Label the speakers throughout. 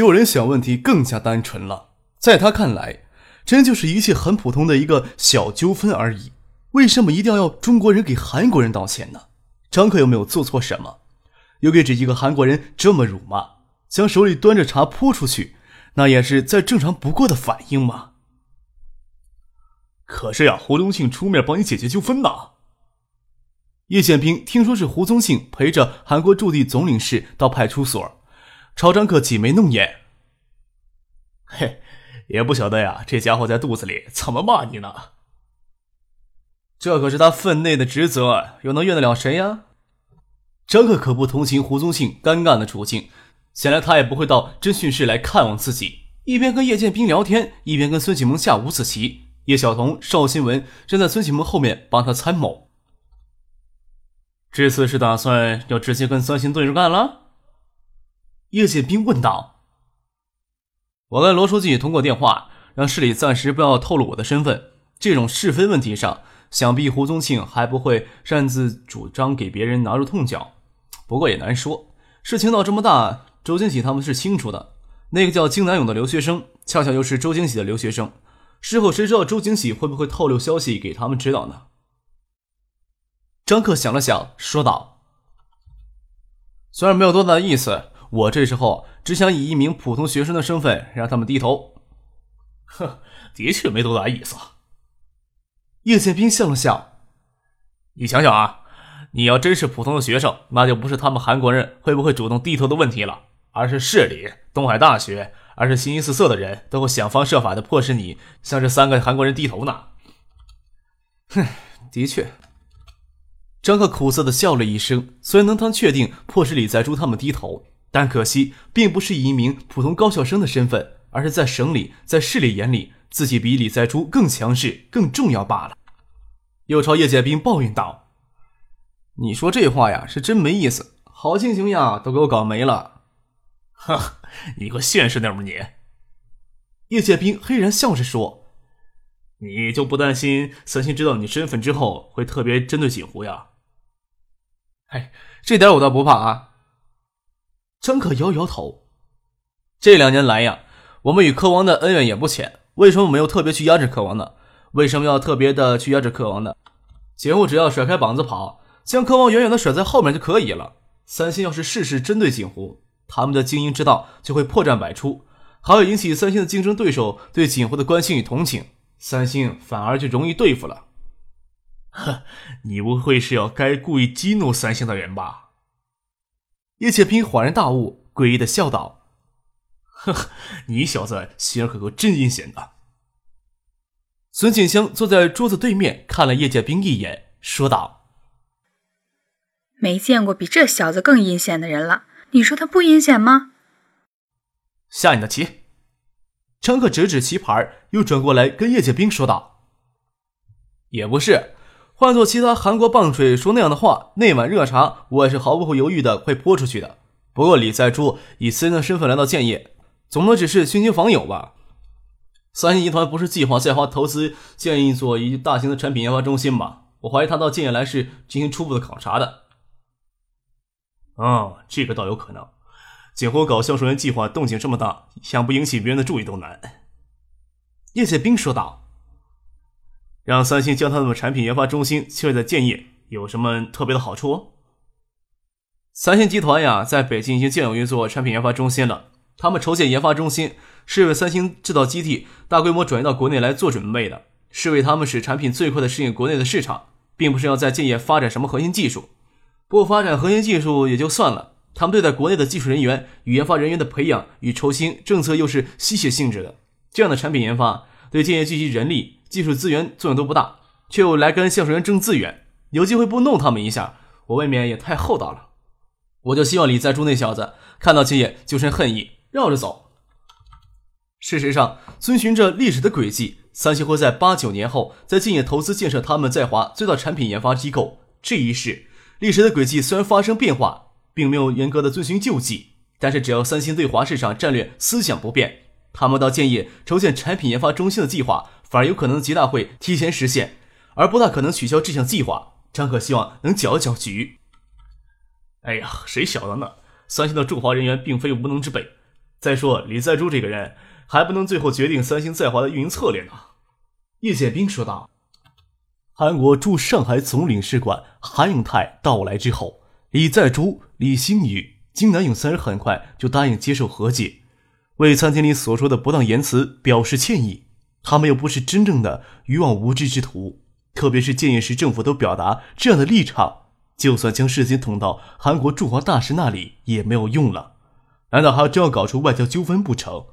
Speaker 1: 有人想问题更加单纯了，在他看来，真就是一切很普通的一个小纠纷而已。为什么一定要中国人给韩国人道歉呢？张克又没有做错什么，又给这一个韩国人这么辱骂，将手里端着茶泼出去，那也是再正常不过的反应吗？
Speaker 2: 可是呀，胡宗庆出面帮你解决纠纷呐。
Speaker 1: 叶剑兵听说是胡宗庆陪着韩国驻地总领事到派出所。朝张克挤眉弄眼，
Speaker 2: 嘿，也不晓得呀，这家伙在肚子里怎么骂你呢？
Speaker 1: 这可是他分内的职责，又能怨得了谁呀？张克可不同情胡宗庆尴尬的处境，想来他也不会到侦讯室来看望自己。一边跟叶剑兵聊天，一边跟孙启蒙下五子棋。叶晓彤、邵新文站在孙启蒙后面帮他参谋。
Speaker 2: 这次是打算要直接跟三星对着干了？
Speaker 1: 叶剑兵问道：“我跟罗书记通过电话，让市里暂时不要透露我的身份。这种是非问题上，想必胡宗庆还不会擅自主张给别人拿出痛脚。不过也难说，事情闹这么大，周金喜他们是清楚的。那个叫金南勇的留学生，恰巧又是周金喜的留学生。事后谁知道周金喜会不会透露消息给他们知道呢？”张克想了想，说道：“虽然没有多大的意思。”我这时候只想以一名普通学生的身份让他们低头。
Speaker 2: 哼，的确没多大意思。
Speaker 1: 叶剑兵笑了笑：“
Speaker 2: 你想想啊，你要真是普通的学生，那就不是他们韩国人会不会主动低头的问题了，而是市里、东海大学，而是形形色色的人都会想方设法的迫使你向这三个韩国人低头呢。”
Speaker 1: 哼，的确。张克苦涩的笑了一声，虽然能当确定迫使李在洙他们低头。但可惜，并不是以一名普通高校生的身份，而是在省里、在市里眼里，自己比李在洙更强势、更重要罢了。又朝叶剑兵抱怨道：“你说这话呀，是真没意思。好心情呀，都给我搞没了。”
Speaker 2: 哈，你个现实点吧你！
Speaker 1: 叶剑兵嘿然笑着说：“
Speaker 2: 你就不担心三星知道你身份之后会特别针对锦湖呀？”
Speaker 1: 哎，这点我倒不怕啊。张可摇摇头，这两年来呀，我们与柯王的恩怨也不浅。为什么没有特别去压制柯王呢？为什么要特别的去压制柯王呢？锦湖只要甩开膀子跑，将柯王远远的甩在后面就可以了。三星要是事事针对锦湖，他们的经营之道就会破绽百出，还会引起三星的竞争对手对锦湖的关心与同情，三星反而就容易对付了。
Speaker 2: 呵，你不会是要该故意激怒三星的人吧？
Speaker 1: 叶剑兵恍然大悟，诡异的笑道：“
Speaker 2: 呵呵，你小子心眼可够真阴险的。”
Speaker 1: 孙静香坐在桌子对面，看了叶剑兵一眼，说道：“
Speaker 3: 没见过比这小子更阴险的人了。你说他不阴险吗？”
Speaker 1: 下你的棋。张克指指棋盘，又转过来跟叶剑兵说道：“也不是。”换做其他韩国棒槌说那样的话，那碗热茶我也是毫不会犹豫的会泼出去的。不过李在洙以私人的身份来到建业，总不能只是寻亲访友吧？三星集团不是计划在华投资建一座一大型的产品研发中心吗？我怀疑他到建业来是进行初步的考察的。
Speaker 2: 啊，这个倒有可能。景湖搞销售员计划动静这么大，想不引起别人的注意都难。
Speaker 1: 叶剑兵说道。
Speaker 2: 让三星将他们的产品研发中心设在建业，有什么特别的好处？
Speaker 1: 三星集团呀，在北京已经建有一座产品研发中心了。他们筹建研发中心，是为三星制造基地大规模转移到国内来做准备的，是为他们使产品最快的适应国内的市场，并不是要在建业发展什么核心技术。不发展核心技术也就算了，他们对待国内的技术人员与研发人员的培养与筹薪政策又是吸血性质的，这样的产品研发对建业聚集人力。技术资源作用都不大，却又来跟销售员争资源，有机会不弄他们一下，我未免也太厚道了。我就希望李在洙那小子看到青叶就生恨意，绕着走。事实上，遵循着历史的轨迹，三星会在八九年后在建业投资建设他们在华最大产品研发机构。这一世，历史的轨迹虽然发生变化，并没有严格的遵循旧迹，但是只要三星对华市场战略思想不变，他们到建业筹建产品研发中心的计划，反而有可能极大会提前实现，而不大可能取消这项计划。张可希望能搅一搅局。
Speaker 2: 哎呀，谁晓得呢？三星的驻华人员并非无能之辈。再说李在洙这个人。还不能最后决定三星在华的运营策略呢？
Speaker 1: 叶剑兵说道。韩国驻上海总领事馆韩永泰到来之后，李在洙、李星宇、金南勇三人很快就答应接受和解，为餐厅里所说的不当言辞表示歉意。他们又不是真正的愚妄无知之徒，特别是建业市政府都表达这样的立场，就算将事情捅到韩国驻华大使那里也没有用了。难道还要真要搞出外交纠纷不成？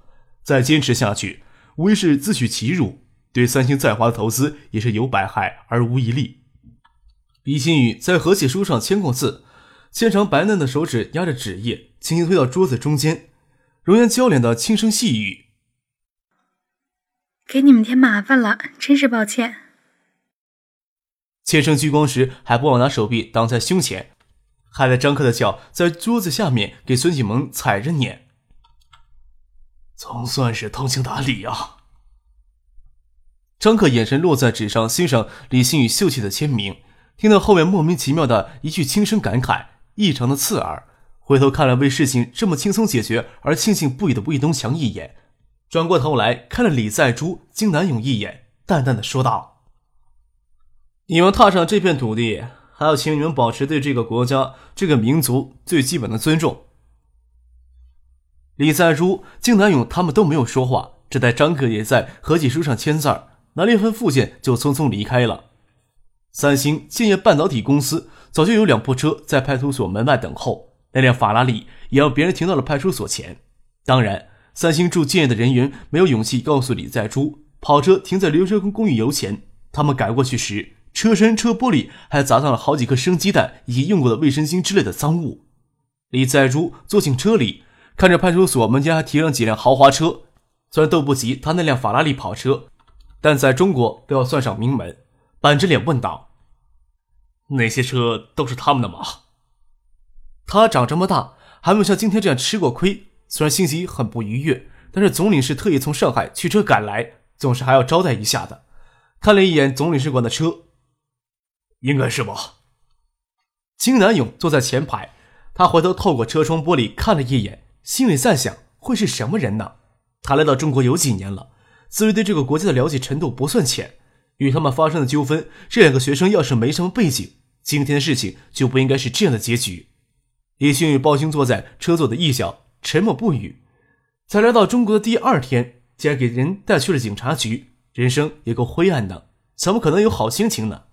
Speaker 1: 再坚持下去，无疑是自取其辱，对三星在华的投资也是有百害而无一利。李新宇在和解书上签过字，纤长白嫩的手指压着纸页，轻轻推到桌子中间，容颜娇脸的轻声细语：“
Speaker 3: 给你们添麻烦了，真是抱歉。”
Speaker 1: 千声聚光时还不忘拿手臂挡在胸前，害得张克的脚在桌子下面给孙启萌踩着撵。
Speaker 2: 总算是通情达理啊！
Speaker 1: 张克眼神落在纸上，欣赏李新宇秀气的签名，听到后面莫名其妙的一句轻声感慨，异常的刺耳。回头看了为事情这么轻松解决而庆幸不已的魏东强一眼，转过头来看了李在洙、金南勇一眼，淡淡的说道：“你们踏上这片土地，还要请你们保持对这个国家、这个民族最基本的尊重。”李在洙、金南勇他们都没有说话，只待张克也在和解书上签字儿，拿了一份附件就匆匆离开了。三星建业半导体公司早就有两部车在派出所门外等候，那辆法拉利也让别人停到了派出所前。当然，三星驻建业的人员没有勇气告诉李在洙，跑车停在刘哲公公寓楼前。他们赶过去时，车身、车玻璃还砸上了好几颗生鸡蛋以及用过的卫生巾之类的赃物。李在洙坐进车里。看着派出所门前还停了几辆豪华车，虽然斗不及他那辆法拉利跑车，但在中国都要算上名门。板着脸问道：“
Speaker 2: 那些车都是他们的吗？”
Speaker 1: 他长这么大还没有像今天这样吃过亏，虽然心情很不愉悦，但是总领事特意从上海驱车赶来，总是还要招待一下的。看了一眼总领事馆的车，
Speaker 2: 应该是吧。
Speaker 1: 金南勇坐在前排，他回头透过车窗玻璃看了一眼。心里在想，会是什么人呢？他来到中国有几年了，自认对这个国家的了解程度不算浅。与他们发生的纠纷，这两个学生要是没什么背景，今天的事情就不应该是这样的结局。李星宇抱胸坐在车座的一角，沉默不语。才来到中国的第二天，竟然给人带去了警察局，人生也够灰暗的，怎么可能有好心情呢？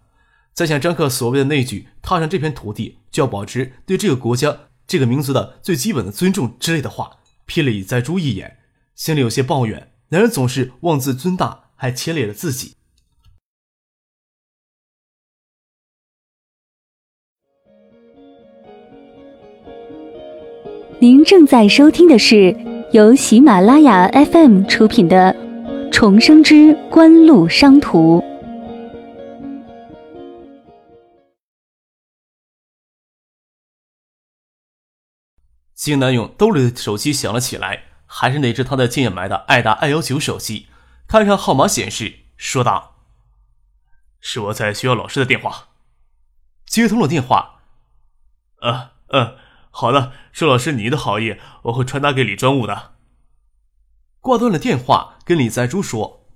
Speaker 1: 在想张克所谓的那句“踏上这片土地就要保持对这个国家”。这个民族的最基本的尊重之类的话，瞥了李在洙一眼，心里有些抱怨：男人总是妄自尊大，还牵累了自己。
Speaker 4: 您正在收听的是由喜马拉雅 FM 出品的《重生之官路商途》。
Speaker 1: 金南勇兜里的手机响了起来，还是那只他在建业买的爱达 i 幺九手机。看上号码显示，说道：“
Speaker 2: 是我在学校老师的电话。”
Speaker 1: 接通了电话。
Speaker 2: 呃呃，好的，周老师，你的好意我会传达给李专务的。
Speaker 1: 挂断了电话，跟李在珠说：“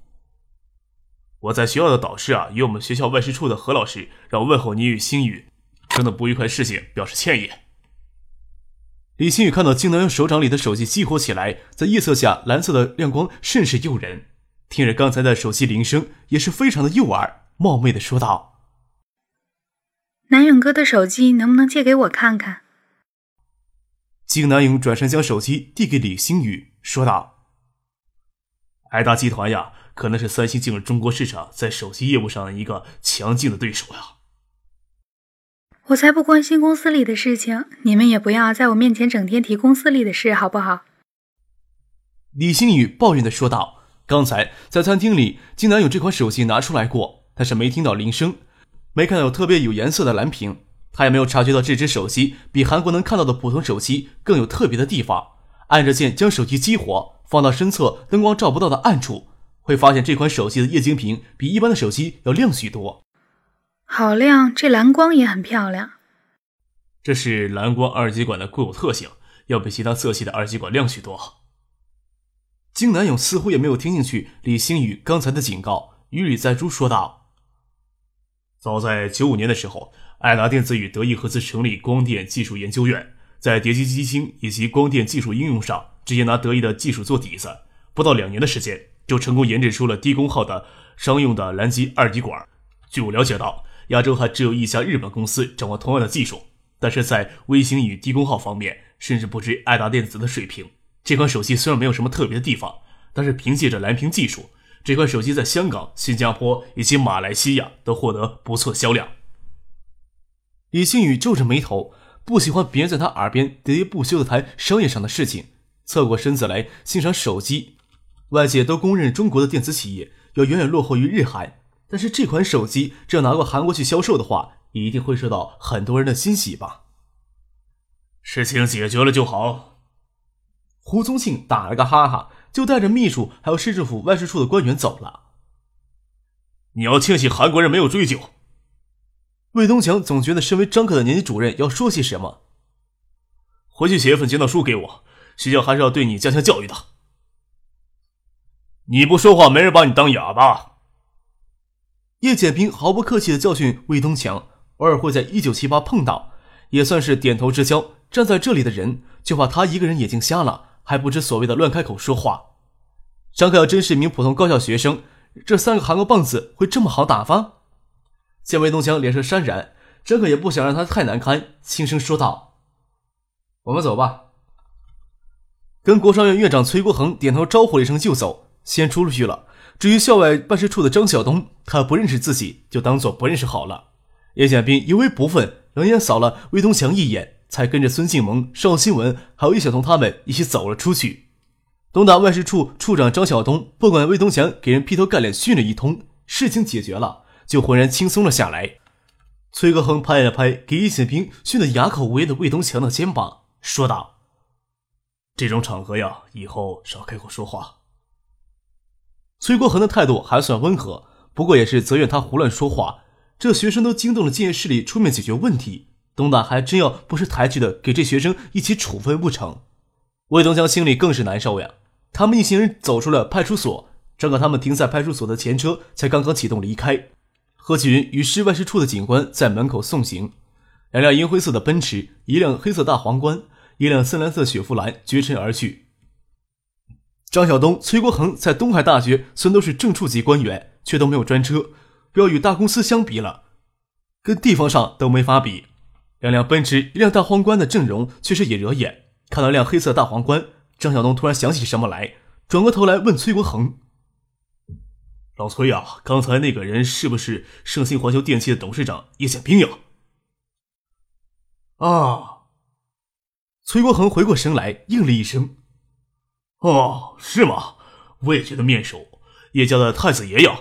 Speaker 2: 我在学校的导师啊，与我们学校外事处的何老师，让我问候你与星宇，生的不愉快事情表示歉意。”
Speaker 1: 李星宇看到金南勇手掌里的手机激活起来，在夜色下，蓝色的亮光甚是诱人。听着刚才的手机铃声，也是非常的诱耳，冒昧的说道：“
Speaker 3: 南勇哥的手机能不能借给我看看？”
Speaker 1: 金南勇转身将手机递给李星宇，说道：“
Speaker 2: 爱达集团呀，可能是三星进入中国市场在手机业务上的一个强劲的对手呀。”
Speaker 3: 我才不关心公司里的事情，你们也不要在我面前整天提公司里的事，好不好？
Speaker 1: 李星宇抱怨的说道：“刚才在餐厅里，金南有这款手机拿出来过，但是没听到铃声，没看到有特别有颜色的蓝屏，他也没有察觉到这只手机比韩国能看到的普通手机更有特别的地方。按着键将手机激活，放到身侧灯光照不到的暗处，会发现这款手机的液晶屏比一般的手机要亮许多。
Speaker 3: 好亮，这蓝光也很漂亮。
Speaker 2: 这是蓝光二极管的固有特性，要比其他色系的二极管亮许多。”
Speaker 1: 金南勇似乎也没有听进去李星宇刚才的警告，与李在珠说道：“
Speaker 2: 早在九五年的时候，爱达电子与德意合资成立光电技术研究院，在叠机机芯以及光电技术应用上，直接拿德意的技术做底子，不到两年的时间，就成功研制出了低功耗的商用的蓝极二极管。据我了解到，亚洲还只有一家日本公司掌握同样的技术，但是在微型与低功耗方面，甚至不及爱达电子的水平。”这款手机虽然没有什么特别的地方，但是凭借着蓝屏技术，这款手机在香港、新加坡以及马来西亚都获得不错销量。
Speaker 1: 李星宇皱着眉头，不喜欢别人在他耳边喋喋不休的谈商业上的事情，侧过身子来欣赏手机。外界都公认中国的电子企业要远远落后于日韩，但是这款手机只要拿过韩国去销售的话，一定会受到很多人的欣喜吧？
Speaker 2: 事情解决了就好。
Speaker 1: 胡宗庆打了个哈哈，就带着秘书还有市政府外事处的官员走了。
Speaker 2: 你要庆幸韩国人没有追究。
Speaker 1: 魏东强总觉得身为张可的年级主任要说些什么。
Speaker 2: 回去写一份检讨书给我，学校还是要对你加强教育的。你不说话，没人把你当哑巴。
Speaker 1: 叶简平毫不客气的教训魏东强，偶尔会在一九七八碰到，也算是点头之交。站在这里的人，就怕他一个人眼睛瞎了。还不知所谓的乱开口说话。张克要真是一名普通高校学生，这三个韩国棒子会这么好打发？见魏东强脸色潸然，这个也不想让他太难堪，轻声说道：“我们走吧。”跟国商院院长崔国恒点头招呼了一声就走，先出去了。至于校外办事处的张晓东，他不认识自己，就当做不认识好了。叶显斌尤为不忿，冷眼扫了魏东强一眼。才跟着孙静萌、邵新文还有叶晓彤他们一起走了出去。东大外事处处长张晓东不管魏东强给人劈头盖脸训了一通，事情解决了，就浑然轻松了下来。崔国恒拍了拍给叶显兵训得哑口无言的魏东强的肩膀，说道：“
Speaker 2: 这种场合呀，以后少开口说话。”
Speaker 1: 崔国恒的态度还算温和，不过也是责怨他胡乱说话。这学生都惊动了建业市里出面解决问题。东大还真要不识抬举的给这学生一起处分不成？魏东强心里更是难受呀。他们一行人走出了派出所，正可他们停在派出所的前车才刚刚启动离开。何启云与市外事处的警官在门口送行，两辆银灰色的奔驰，一辆黑色大皇冠，一辆深蓝色雪佛兰绝尘而去。张晓东、崔国恒在东海大学虽都是正处级官员，却都没有专车，不要与大公司相比了，跟地方上都没法比。两辆奔驰，一辆大皇冠的阵容确实也惹眼。看到辆黑色大皇冠，张晓东突然想起什么来，转过头来问崔国恒：“
Speaker 2: 老崔呀，刚才那个人是不是盛兴环球电器的董事长叶显兵呀？”
Speaker 1: 啊！崔国恒回过神来，应了一声：“
Speaker 2: 哦，是吗？我也觉得面熟，叶家的太子爷呀。”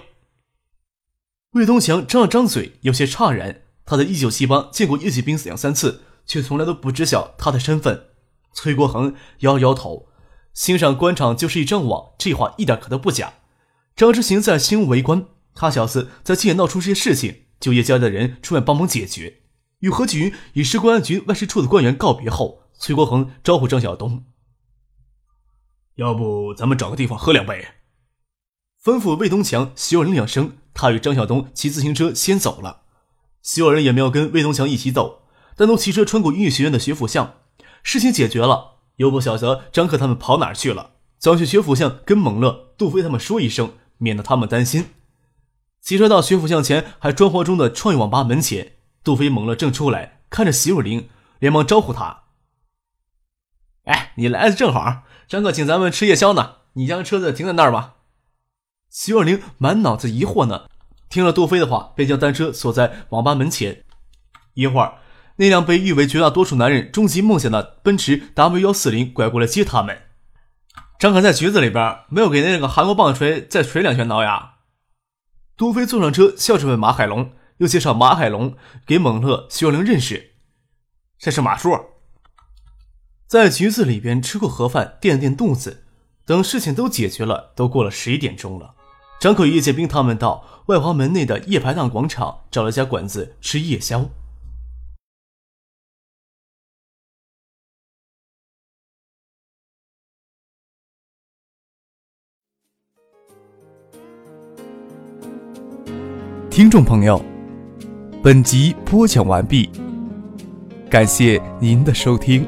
Speaker 1: 魏东强张了张嘴，有些诧然。他在一九七八见过叶启兵两三次，却从来都不知晓他的身份。崔国恒摇摇头，欣赏官场就是一张网，这话一点可都不假。张之行在新屋围观，他小子在今夜闹出这些事情，就叶家的人出面帮忙解决。与何启云与市公安局外事处的官员告别后，崔国恒招呼张晓东：“
Speaker 2: 要不咱们找个地方喝两杯？”
Speaker 1: 吩咐魏东强、徐若林两声，他与张晓东骑自行车先走了。所有人也没有跟魏东强一起走，单独骑车穿过音乐学院的学府巷。事情解决了，又不晓得张克他们跑哪去了。早去学府巷跟蒙乐、杜飞他们说一声，免得他们担心。骑车到学府巷前还装潢中的创意网吧门前，杜飞、猛了正出来，看着席若琳，连忙招呼他：“哎，你来的正好，张哥请咱们吃夜宵呢，你将车子停在那儿吧。”席若琳满脑子疑惑呢。听了杜飞的话，便将单车锁在网吧门前。一会儿，那辆被誉为绝大多数男人终极梦想的奔驰 W 幺四零拐过来接他们。张可在局子里边没有给那个韩国棒槌再捶两拳挠牙。多菲坐上车，笑着问马海龙，又介绍马海龙给猛乐、徐若灵认识。这是马叔，在局子里边吃过盒饭，垫垫肚子。等事情都解决了，都过了十一点钟了。张可与叶剑兵他们到外华门内的夜排档广场找了家馆子吃夜宵。
Speaker 5: 听众朋友，本集播讲完毕，感谢您的收听。